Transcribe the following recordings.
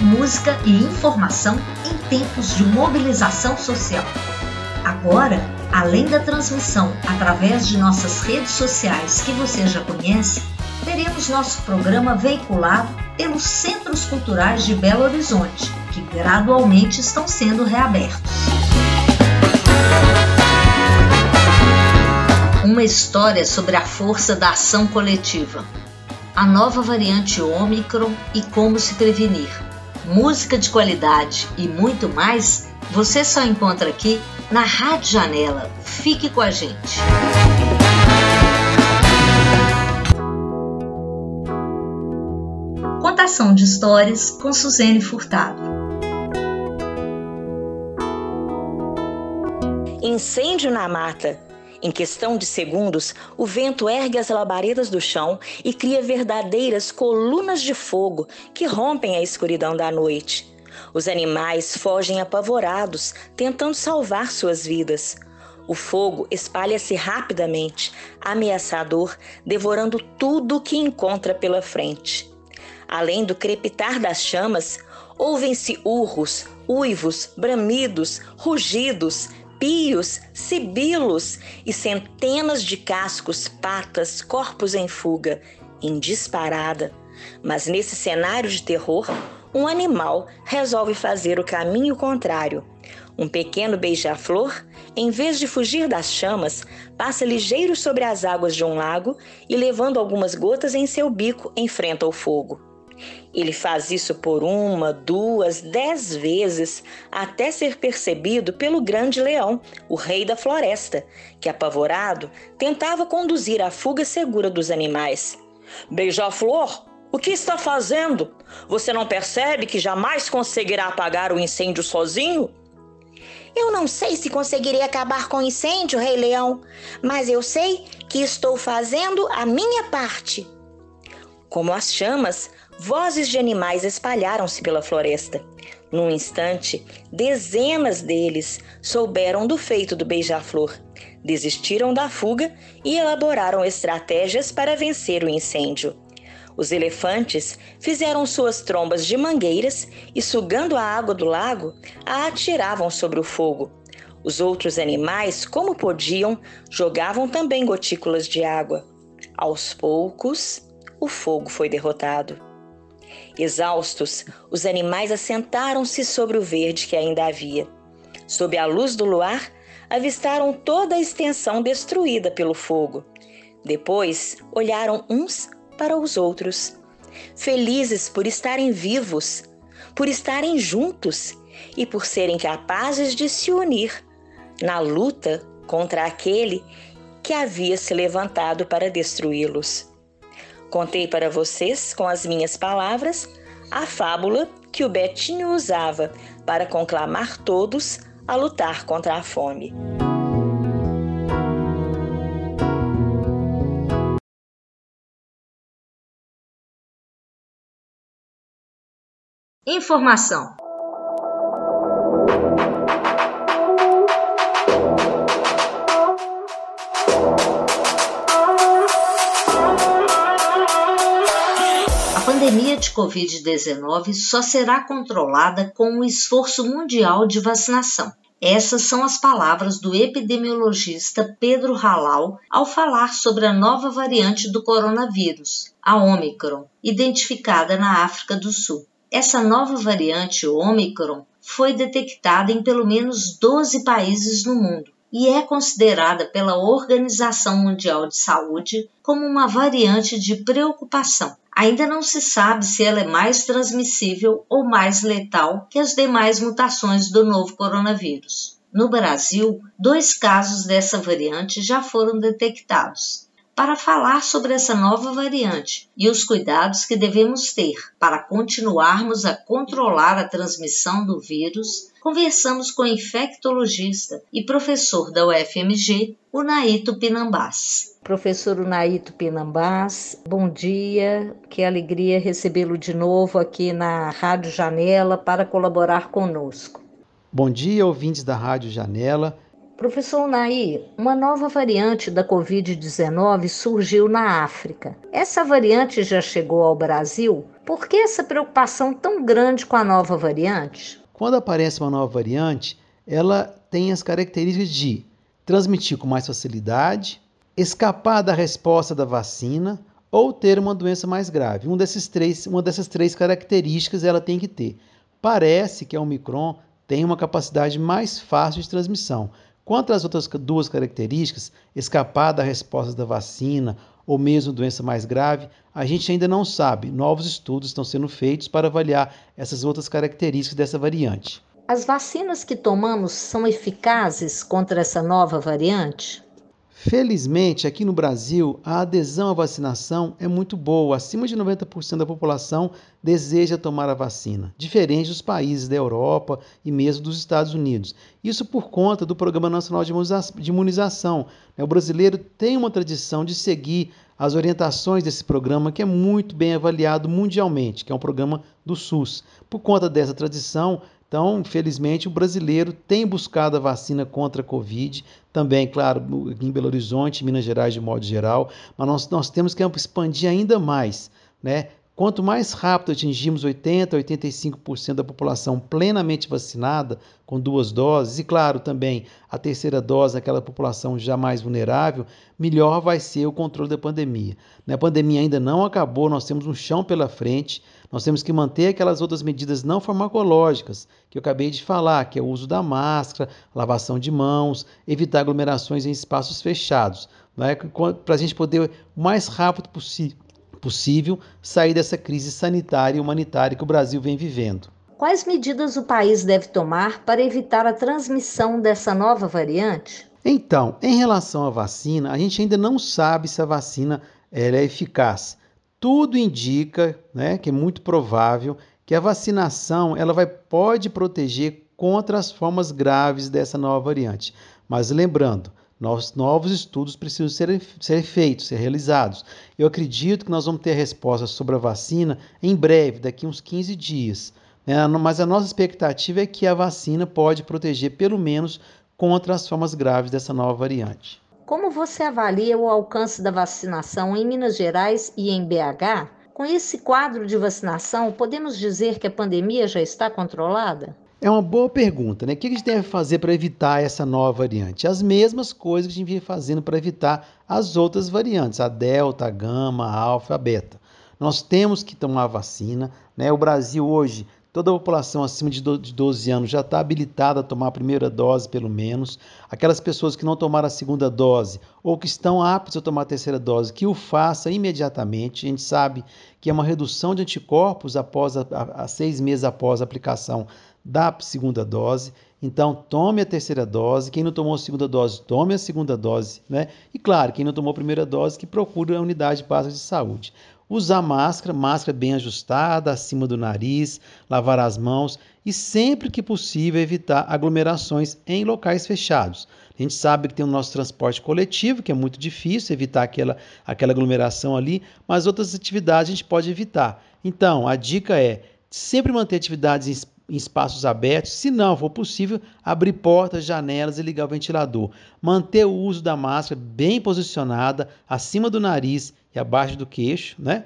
música e informação em tempos de mobilização social. Agora, além da transmissão através de nossas redes sociais que você já conhece, teremos nosso programa veiculado pelos Centros Culturais de Belo Horizonte, que gradualmente estão sendo reabertos. Uma história sobre a força da ação coletiva a nova variante Ômicron e como se prevenir. Música de qualidade e muito mais você só encontra aqui na Rádio Janela. Fique com a gente. Contação de histórias com Suzane Furtado. Incêndio na mata em questão de segundos, o vento ergue as labaredas do chão e cria verdadeiras colunas de fogo que rompem a escuridão da noite. Os animais fogem apavorados, tentando salvar suas vidas. O fogo espalha-se rapidamente, ameaçador, devorando tudo o que encontra pela frente. Além do crepitar das chamas, ouvem-se urros, uivos, bramidos, rugidos, pios, sibilos e centenas de cascos, patas, corpos em fuga, em disparada. Mas nesse cenário de terror, um animal resolve fazer o caminho contrário. Um pequeno beija-flor, em vez de fugir das chamas, passa ligeiro sobre as águas de um lago e, levando algumas gotas em seu bico, enfrenta o fogo. Ele faz isso por uma, duas, dez vezes, até ser percebido pelo grande leão, o rei da floresta, que, apavorado, tentava conduzir a fuga segura dos animais. Beija-flor, o que está fazendo? Você não percebe que jamais conseguirá apagar o incêndio sozinho? Eu não sei se conseguirei acabar com o incêndio, Rei Leão, mas eu sei que estou fazendo a minha parte. Como as chamas, Vozes de animais espalharam-se pela floresta. Num instante, dezenas deles souberam do feito do beija-flor, desistiram da fuga e elaboraram estratégias para vencer o incêndio. Os elefantes fizeram suas trombas de mangueiras e, sugando a água do lago, a atiravam sobre o fogo. Os outros animais, como podiam, jogavam também gotículas de água. Aos poucos, o fogo foi derrotado. Exaustos, os animais assentaram-se sobre o verde que ainda havia. Sob a luz do luar, avistaram toda a extensão destruída pelo fogo. Depois, olharam uns para os outros, felizes por estarem vivos, por estarem juntos e por serem capazes de se unir na luta contra aquele que havia se levantado para destruí-los. Contei para vocês, com as minhas palavras, a fábula que o Betinho usava para conclamar todos a lutar contra a fome. Informação Covid-19 só será controlada com o esforço mundial de vacinação. Essas são as palavras do epidemiologista Pedro Halal ao falar sobre a nova variante do coronavírus, a Omicron, identificada na África do Sul. Essa nova variante Omicron foi detectada em pelo menos 12 países no mundo e é considerada pela Organização Mundial de Saúde como uma variante de preocupação. Ainda não se sabe se ela é mais transmissível ou mais letal que as demais mutações do novo coronavírus. No Brasil, dois casos dessa variante já foram detectados. Para falar sobre essa nova variante e os cuidados que devemos ter para continuarmos a controlar a transmissão do vírus, conversamos com o infectologista e professor da UFMG, o Naito Pinambás. Professor Unaito Pinambás, bom dia, que alegria recebê-lo de novo aqui na Rádio Janela para colaborar conosco. Bom dia, ouvintes da Rádio Janela. Professor Nair, uma nova variante da Covid-19 surgiu na África. Essa variante já chegou ao Brasil? Por que essa preocupação tão grande com a nova variante? Quando aparece uma nova variante, ela tem as características de transmitir com mais facilidade, escapar da resposta da vacina ou ter uma doença mais grave. Um desses três, uma dessas três características ela tem que ter. Parece que a Omicron tem uma capacidade mais fácil de transmissão. Quanto às outras duas características, escapar da resposta da vacina ou mesmo doença mais grave, a gente ainda não sabe. Novos estudos estão sendo feitos para avaliar essas outras características dessa variante. As vacinas que tomamos são eficazes contra essa nova variante? Felizmente, aqui no Brasil, a adesão à vacinação é muito boa. Acima de 90% da população deseja tomar a vacina, diferente dos países da Europa e mesmo dos Estados Unidos. Isso por conta do Programa Nacional de Imunização. Né? O brasileiro tem uma tradição de seguir as orientações desse programa, que é muito bem avaliado mundialmente, que é um programa do SUS. Por conta dessa tradição, então, felizmente, o brasileiro tem buscado a vacina contra a Covid, também, claro, em Belo Horizonte, Minas Gerais de modo geral, mas nós, nós temos que expandir ainda mais, né? Quanto mais rápido atingirmos 80% a 85% da população plenamente vacinada, com duas doses, e claro, também a terceira dose naquela população já mais vulnerável, melhor vai ser o controle da pandemia. Né, a pandemia ainda não acabou, nós temos um chão pela frente, nós temos que manter aquelas outras medidas não farmacológicas que eu acabei de falar, que é o uso da máscara, lavação de mãos, evitar aglomerações em espaços fechados, né, para a gente poder o mais rápido possível possível sair dessa crise sanitária e humanitária que o Brasil vem vivendo. Quais medidas o país deve tomar para evitar a transmissão dessa nova variante? Então, em relação à vacina, a gente ainda não sabe se a vacina é eficaz. Tudo indica, né, que é muito provável que a vacinação ela vai pode proteger contra as formas graves dessa nova variante. Mas lembrando, Novos, novos estudos precisam ser, ser feitos, ser realizados. Eu acredito que nós vamos ter a resposta sobre a vacina em breve, daqui uns 15 dias. Né? Mas a nossa expectativa é que a vacina pode proteger pelo menos contra as formas graves dessa nova variante. Como você avalia o alcance da vacinação em Minas Gerais e em BH? Com esse quadro de vacinação, podemos dizer que a pandemia já está controlada? É uma boa pergunta, né? O que a gente deve fazer para evitar essa nova variante? As mesmas coisas que a gente vinha fazendo para evitar as outras variantes, a Delta, a Gama, a Alfa, a Beta. Nós temos que tomar vacina, né? O Brasil hoje, toda a população acima de 12 anos já está habilitada a tomar a primeira dose, pelo menos. Aquelas pessoas que não tomaram a segunda dose ou que estão aptas a tomar a terceira dose, que o faça imediatamente. A gente sabe que é uma redução de anticorpos após a, a, a seis meses após a aplicação da segunda dose. Então, tome a terceira dose. Quem não tomou a segunda dose, tome a segunda dose. Né? E, claro, quem não tomou a primeira dose, que procure a unidade básica de saúde. Usar máscara, máscara bem ajustada, acima do nariz, lavar as mãos e, sempre que possível, evitar aglomerações em locais fechados. A gente sabe que tem o nosso transporte coletivo, que é muito difícil evitar aquela, aquela aglomeração ali, mas outras atividades a gente pode evitar. Então, a dica é sempre manter atividades em espaços abertos, se não for possível, abrir portas, janelas e ligar o ventilador. Manter o uso da máscara bem posicionada, acima do nariz e abaixo do queixo, né?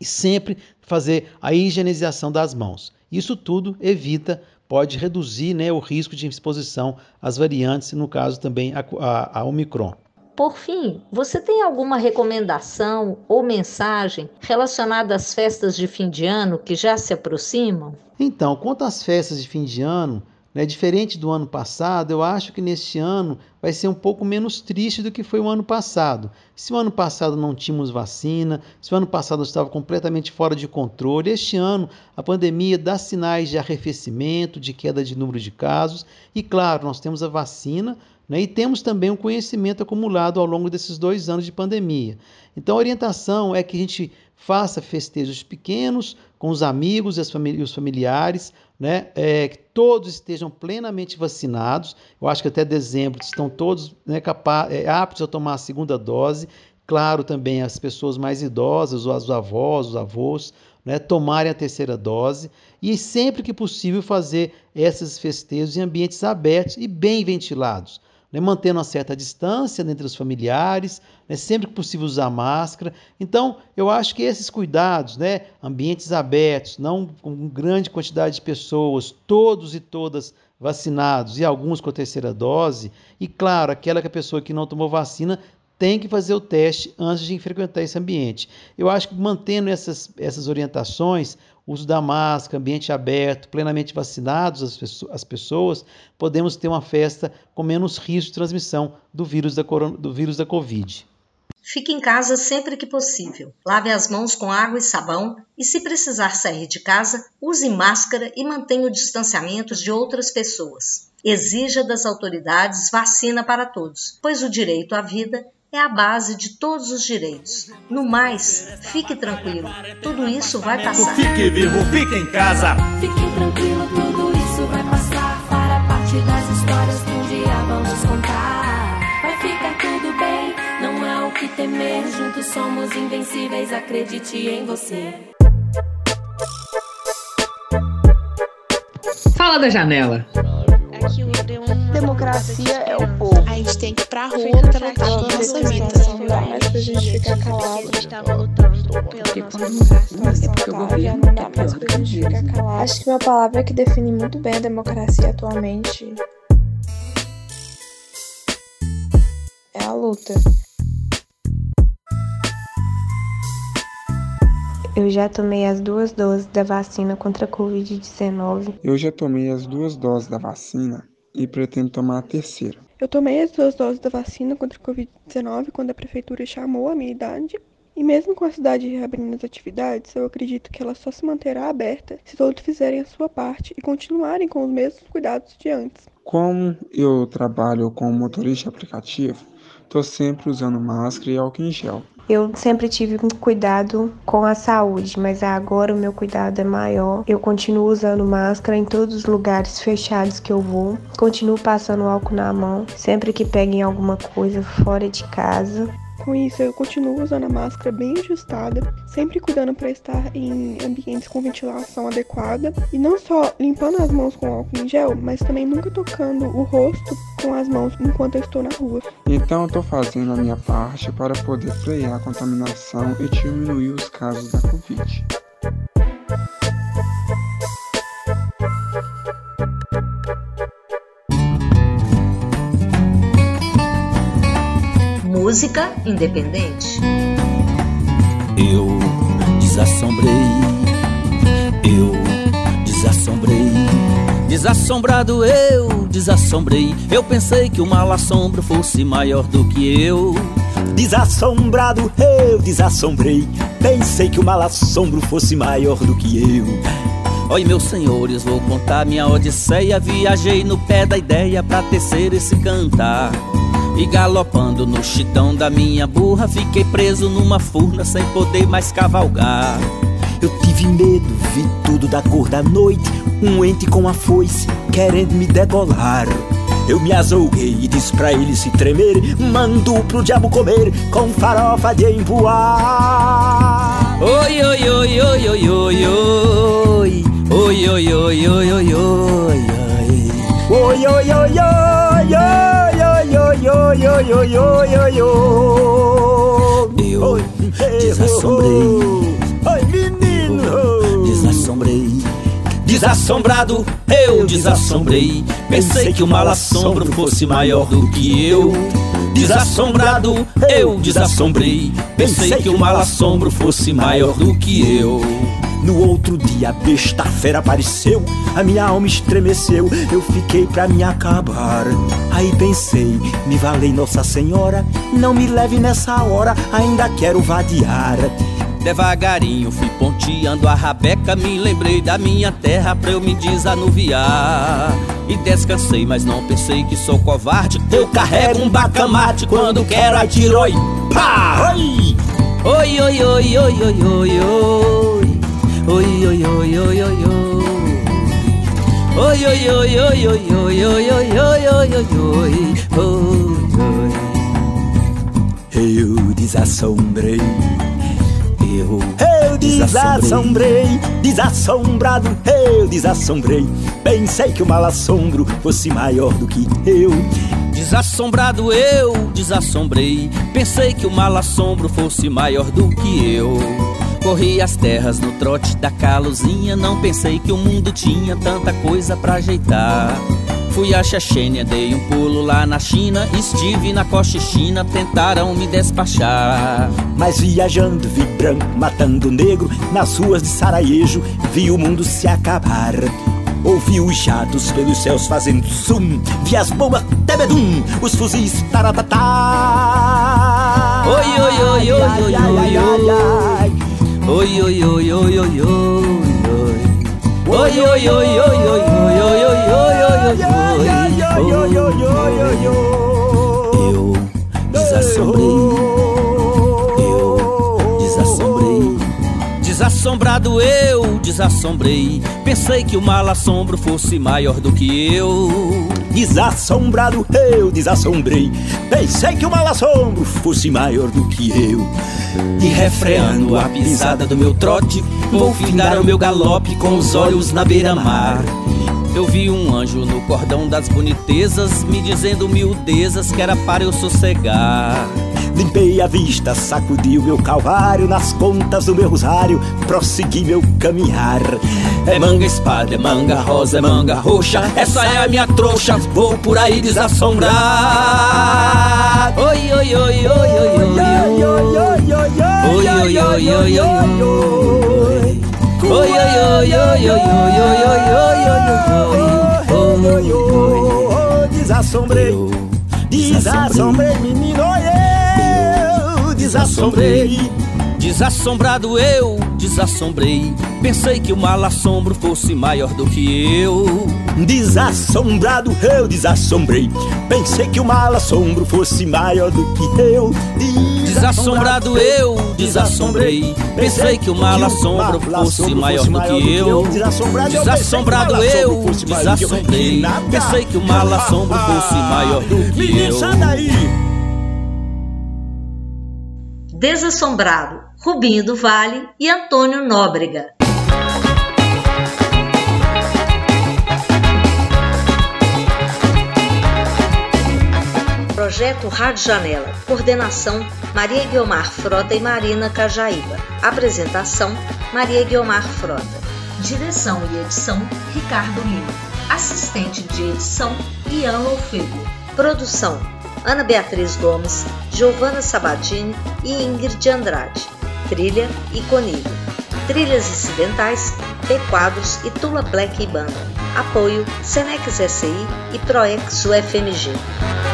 E sempre fazer a higienização das mãos. Isso tudo evita, pode reduzir né, o risco de exposição às variantes, no caso também a, a, a Omicron. Por fim, você tem alguma recomendação ou mensagem relacionada às festas de fim de ano que já se aproximam? Então, quanto às festas de fim de ano, né, diferente do ano passado, eu acho que neste ano vai ser um pouco menos triste do que foi o ano passado. Se o ano passado não tínhamos vacina, se o ano passado estava completamente fora de controle, este ano a pandemia dá sinais de arrefecimento, de queda de número de casos, e claro, nós temos a vacina né? E temos também um conhecimento acumulado ao longo desses dois anos de pandemia. Então, a orientação é que a gente faça festejos pequenos com os amigos e, os familiares, né? É, que todos estejam plenamente vacinados. Eu acho que até dezembro estão todos né, capaz, é, aptos a tomar a segunda dose. Claro, também as pessoas mais idosas, os avós, os avós, né, tomarem a terceira dose e sempre que possível fazer esses festejos em ambientes abertos e bem ventilados. Né, mantendo uma certa distância entre os familiares, né, sempre que possível usar máscara. Então, eu acho que esses cuidados, né, ambientes abertos, não com grande quantidade de pessoas, todos e todas vacinados e alguns com a terceira dose, e claro, aquela que a pessoa que não tomou vacina tem que fazer o teste antes de frequentar esse ambiente. Eu acho que mantendo essas, essas orientações, uso da máscara, ambiente aberto, plenamente vacinados as, as pessoas, podemos ter uma festa com menos risco de transmissão do vírus da, do vírus da Covid. Fique em casa sempre que possível. Lave as mãos com água e sabão e, se precisar sair de casa, use máscara e mantenha o distanciamento de outras pessoas. Exija das autoridades vacina para todos, pois o direito à vida é a base de todos os direitos. No mais, fique tranquilo, tudo isso vai passar. Fique vivo, fique em casa. Fique tranquilo, tudo isso vai passar. Para parte das histórias que um dia vamos contar. Vai ficar tudo bem, não há o que temer. Juntos somos invencíveis, acredite em você. Fala da janela. Democracia é o povo. A gente tem que ir pra rua pela nossa vida. Não dá mais pra gente ficar calado. A gente tava lutando pela nossa democracia. É porque o governo não dá mais pra gente ficar calado. Acho que uma palavra que define muito bem a democracia atualmente é a luta. Eu já tomei as duas doses da vacina contra a Covid-19. Eu já tomei as duas doses da vacina e pretendo tomar a terceira. Eu tomei as duas doses da vacina contra a Covid-19 quando a prefeitura chamou a minha idade. E mesmo com a cidade reabrindo as atividades, eu acredito que ela só se manterá aberta se todos fizerem a sua parte e continuarem com os mesmos cuidados de antes. Como eu trabalho como motorista aplicativo, estou sempre usando máscara e álcool em gel. Eu sempre tive um cuidado com a saúde, mas agora o meu cuidado é maior. Eu continuo usando máscara em todos os lugares fechados que eu vou. Continuo passando álcool na mão sempre que peguem alguma coisa fora de casa. Com isso, eu continuo usando a máscara bem ajustada, sempre cuidando para estar em ambientes com ventilação adequada e não só limpando as mãos com álcool em gel, mas também nunca tocando o rosto com as mãos enquanto eu estou na rua. Então, eu estou fazendo a minha parte para poder frear a contaminação e diminuir os casos da Covid. Música independente. Eu desassombrei, eu desassombrei, desassombrado eu desassombrei. Eu pensei que o mal assombro fosse maior do que eu. Desassombrado eu desassombrei, pensei que o mal assombro fosse maior do que eu. Oi, meus senhores, vou contar minha odisseia. Viajei no pé da ideia pra tecer esse cantar. E galopando no chitão da minha burra Fiquei preso numa furna sem poder mais cavalgar Eu tive medo, vi tudo da cor da noite Um ente com a foice querendo me degolar eu me azouguei e disse pra ele se tremer Mando pro diabo comer com farofa de empoar Oi, oi, oi, oi, oi, oi, oi Oi, oi, oi, oi, oi, oi, oi Oi, oi, oi, oi, oi yo, yo, yo, yo, yo. Eu desassombrei. Oi, menino. Desassombrei. Desassombrado, eu desassombrei. Pensei que o mal assombro fosse maior do que eu. Desassombrado, eu desassombrei. Pensei que o mal assombro fosse maior do que eu. No outro dia, a besta fera apareceu, a minha alma estremeceu, eu fiquei pra me acabar. Aí pensei, me valei Nossa Senhora, não me leve nessa hora, ainda quero vadiar. Devagarinho fui ponteando a rabeca, me lembrei da minha terra pra eu me desanuviar. E descansei, mas não pensei que sou covarde. Eu carrego um bacamarte quando quero atiroi. Pá! Oi! Oi, oi, oi, oi, oi, oi, oi. Oi, oi, oi, oi, oi, oi. Oi, oi, oi, oi, oi, oi, oi, oi, oi, oi, oi, oi, Eu desassombrei. Eu, eu Desassombrei, desassombrado eu desassombrei. Pensei que o mal assombro fosse maior do que eu. Desassombrado eu desassombrei. Pensei que o mal assombro fosse maior do que eu. Corri as terras no trote da caluzinha. Não pensei que o mundo tinha tanta coisa pra ajeitar. Fui a Chechênia, dei um pulo lá na China. Estive na Cochichina, tentaram me despachar. Mas viajando, vi branco matando negro. Nas ruas de Sarajevo, vi o mundo se acabar. Ouvi os jatos pelos céus fazendo zoom. Vi as bombas tebedum, os fuzis taratatá. Oi, oi, oi, oi, oi, oi, oi. Oi, oi, oi, oi, oi, oi. Oi, oi, oi, oi, oi, oi, oi, oi, oi, oi, oi, Eu desassombrei. Eu desassombrei. Desassombrado eu desassombrei. Pensei que o mal assombro fosse maior do que eu. Desassombrado eu desassombrei. Pensei que o mal assombro fosse maior do que eu. E refreando a pisada do meu trote, vou findar o meu galope com os olhos na beira-mar. Eu vi um anjo no cordão das bonitezas, me dizendo miudezas que era para eu sossegar. Limpei a vista, sacudi o meu calvário nas contas do meu rosário, prossegui meu caminhar. É manga espada, é manga rosa, é manga roxa, essa é a minha trouxa, vou por aí desassombrado. Oi, oi, oi, oi, oi, oi, oi, oi, oi, oi, oi, oi, oi, oi. Oi, oi, oi, oi, oi, oi, oi, Desassombrei, desassombrei, menino, eu desassombrei. Desassombrado eu desassombrei. Pensei que o mal assombro fosse maior do que eu. Desassombrado eu desassombrei. Pensei que o mal assombro fosse maior do que eu. Desassombrado eu desassombrei. Pensei que o mal assombro fosse maior do que eu. Desassombrado eu desassombrei. Pensei que o mal assombro fosse maior do que eu. Desassombrado, Rubinho do Vale e Antônio Nóbrega. Projeto Rádio Janela. Coordenação Maria Guiomar Frota e Marina Cajaíba. Apresentação Maria Guiomar Frota. Direção e edição Ricardo Lima. Assistente de edição Ian Lofego. Produção Ana Beatriz Gomes, Giovana Sabatini e Ingrid Andrade. Trilha Iconilho. Trilhas incidentais, P Quadros e Tula Black e Banda. Apoio Senex SI e Proex UFMG.